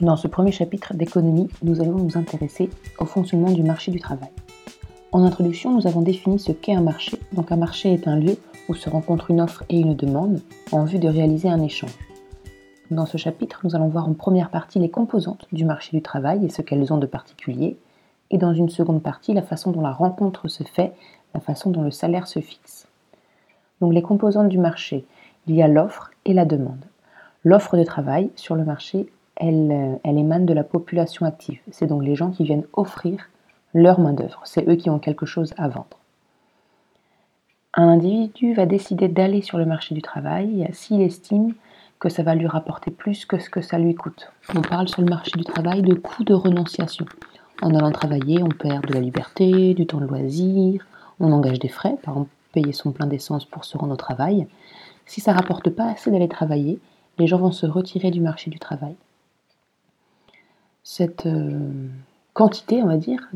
Dans ce premier chapitre d'économie, nous allons nous intéresser au fonctionnement du marché du travail. En introduction, nous avons défini ce qu'est un marché. Donc un marché est un lieu où se rencontre une offre et une demande en vue de réaliser un échange. Dans ce chapitre, nous allons voir en première partie les composantes du marché du travail et ce qu'elles ont de particulier, et dans une seconde partie la façon dont la rencontre se fait, la façon dont le salaire se fixe. Donc les composantes du marché, il y a l'offre et la demande. L'offre de travail sur le marché, elle, elle émane de la population active. C'est donc les gens qui viennent offrir leur main-d'œuvre. C'est eux qui ont quelque chose à vendre. Un individu va décider d'aller sur le marché du travail s'il estime que ça va lui rapporter plus que ce que ça lui coûte. On parle sur le marché du travail de coût de renonciation. En allant travailler, on perd de la liberté, du temps de loisir, on engage des frais, par exemple payer son plein d'essence pour se rendre au travail. Si ça rapporte pas assez d'aller travailler, les gens vont se retirer du marché du travail. Cette euh, quantité, on va dire,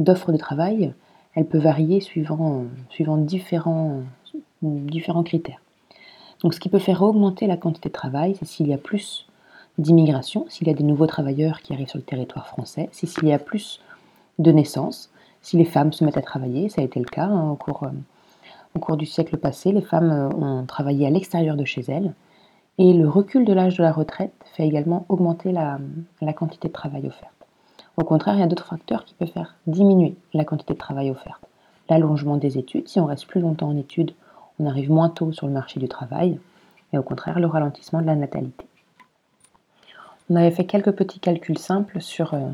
d'offres de, travail, elle peut varier suivant, suivant différents, critères. Ce qui peut faire augmenter la quantité de travail, c'est s'il y a plus d'immigration, s'il y a des nouveaux travailleurs qui arrivent sur le territoire français, s'il y a plus de naissances, si les femmes se mettent à travailler, ça a été le cas hein, au, cours, euh, au cours du siècle passé, les femmes euh, ont travaillé à l'extérieur de chez elles, et le recul de l'âge de la retraite fait également augmenter la, quantité de travail offerte. Au contraire, il y a d'autres facteurs qui peuvent faire diminuer la quantité de travail offerte. L'allongement des études, si on reste plus longtemps en études, on arrive moins tôt sur le marché du travail, et au contraire, le ralentissement de la natalité. On avait fait quelques petits calculs simples sur, euh,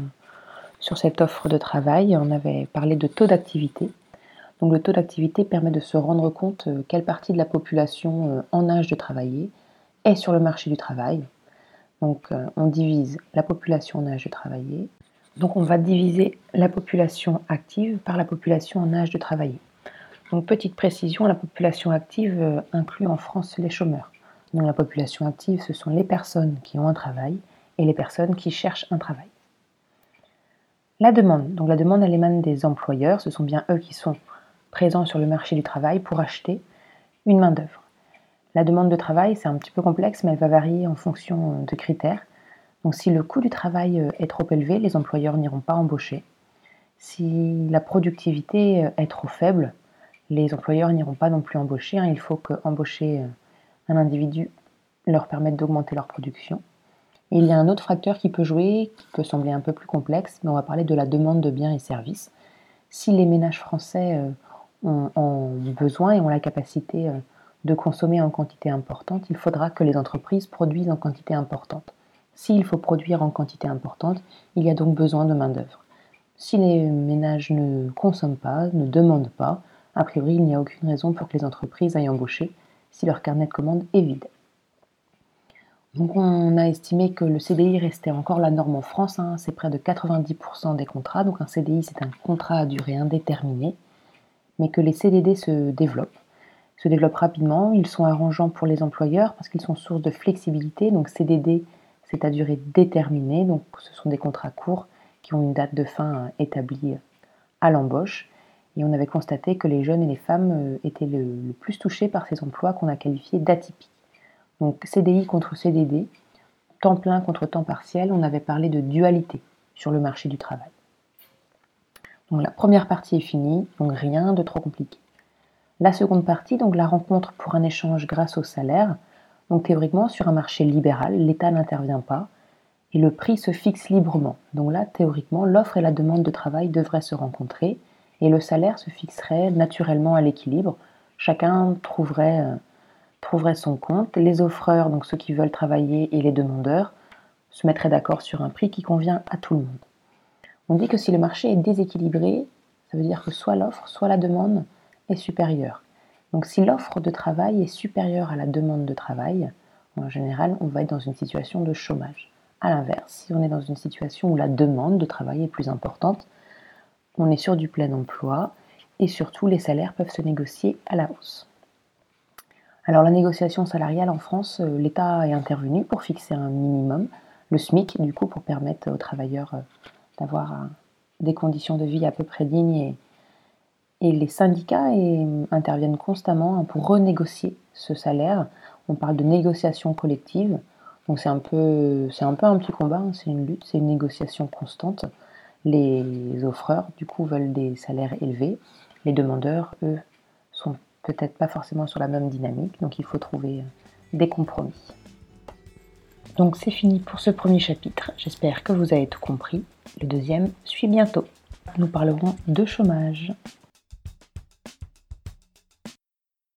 cette offre de travail. On avait parlé de taux d'activité. Donc le taux d'activité permet de se rendre compte euh, quelle partie de la population euh, en âge de travailler est sur le marché du travail. Donc on divise la population en âge de travailler. Donc on va diviser la population active par la population en âge de travailler. Donc petite précision, la population active inclut en France les chômeurs. Donc la population active, ce sont les personnes qui ont un travail et les personnes qui cherchent un travail. La demande. Donc la demande, elle émane des employeurs. Ce sont bien eux qui sont présents sur le marché du travail pour acheter une main-d'œuvre. La demande de travail, c'est un petit peu complexe, mais elle va varier en fonction de critères. Donc si le coût du travail euh, est trop élevé, les employeurs n'iront pas embaucher. Si la productivité euh, est trop faible, les employeurs n'iront pas non plus embaucher. Hein. Il faut que embaucher euh, un individu leur permette d'augmenter leur production il y a un autre facteur qui peut jouer, qui peut sembler un peu plus complexe, mais on va parler de la demande de biens et services. Si les ménages français ont, besoin et ont la capacité de consommer en quantité importante, il faudra que les entreprises produisent en quantité importante. S'il faut produire en quantité importante, il y a donc besoin de main-d'œuvre. Si les ménages ne consomment pas, ne demandent pas, a priori, il n'y a aucune raison pour que les entreprises aillent embaucher si leur carnet de commandes est vide. Donc on a estimé que le CDI restait encore la norme en France, hein. c'est près de 90% des contrats. Donc un CDI c'est un contrat à durée indéterminée, mais que les CDD se développent, se développent rapidement. Ils sont arrangeants pour les employeurs parce qu'ils sont source de flexibilité. Donc CDD c'est à durée déterminée, donc ce sont des contrats courts qui ont une date de fin euh, établie à l'embauche. Et on avait constaté que les jeunes et les femmes euh, étaient le, le plus touchés par ces emplois qu'on a qualifiés d'atypiques. Donc CDI contre CDD, temps plein contre temps partiel, on avait parlé de dualité sur le marché du travail. Donc la première partie est finie, donc rien de trop compliqué. La seconde partie, donc la rencontre pour un échange grâce au salaire. Donc théoriquement, sur un marché libéral, l'État n'intervient pas et le prix se fixe librement. Donc là, théoriquement, l'offre et la demande de travail devraient se rencontrer et le salaire se fixerait naturellement à l'équilibre. Chacun trouverait euh, son compte, les offreurs, donc ceux qui veulent travailler, et les demandeurs se mettraient d'accord sur un prix qui convient à tout le monde. On dit que si le marché est déséquilibré, ça veut dire que soit l'offre, soit la demande supérieure. Donc si l'offre de travail est supérieure à la demande de travail, en général, on va être dans une situation de chômage. A l'inverse, si on est dans une situation où la demande de travail est plus importante, on est sur du plein emploi et surtout les salaires peuvent se négocier à la hausse. Alors la négociation salariale en France, euh, l'État est intervenu pour fixer un minimum, le SMIC du coup, pour permettre aux travailleurs euh, d'avoir euh, des conditions de vie à peu près dignes. Et, les syndicats interviennent constamment hein, pour renégocier ce salaire. On parle de négociation collective. Donc c'est un peu, c'est un peu un petit combat, hein. c'est une lutte, c'est une négociation constante. Les offreurs, du coup, veulent des salaires élevés. Les demandeurs, eux, sont peut-être pas forcément sur la même dynamique, donc il faut trouver euh, des compromis. Donc c'est fini pour ce premier chapitre. J'espère que vous avez tout compris. Le deuxième suit bientôt. Nous parlerons de chômage.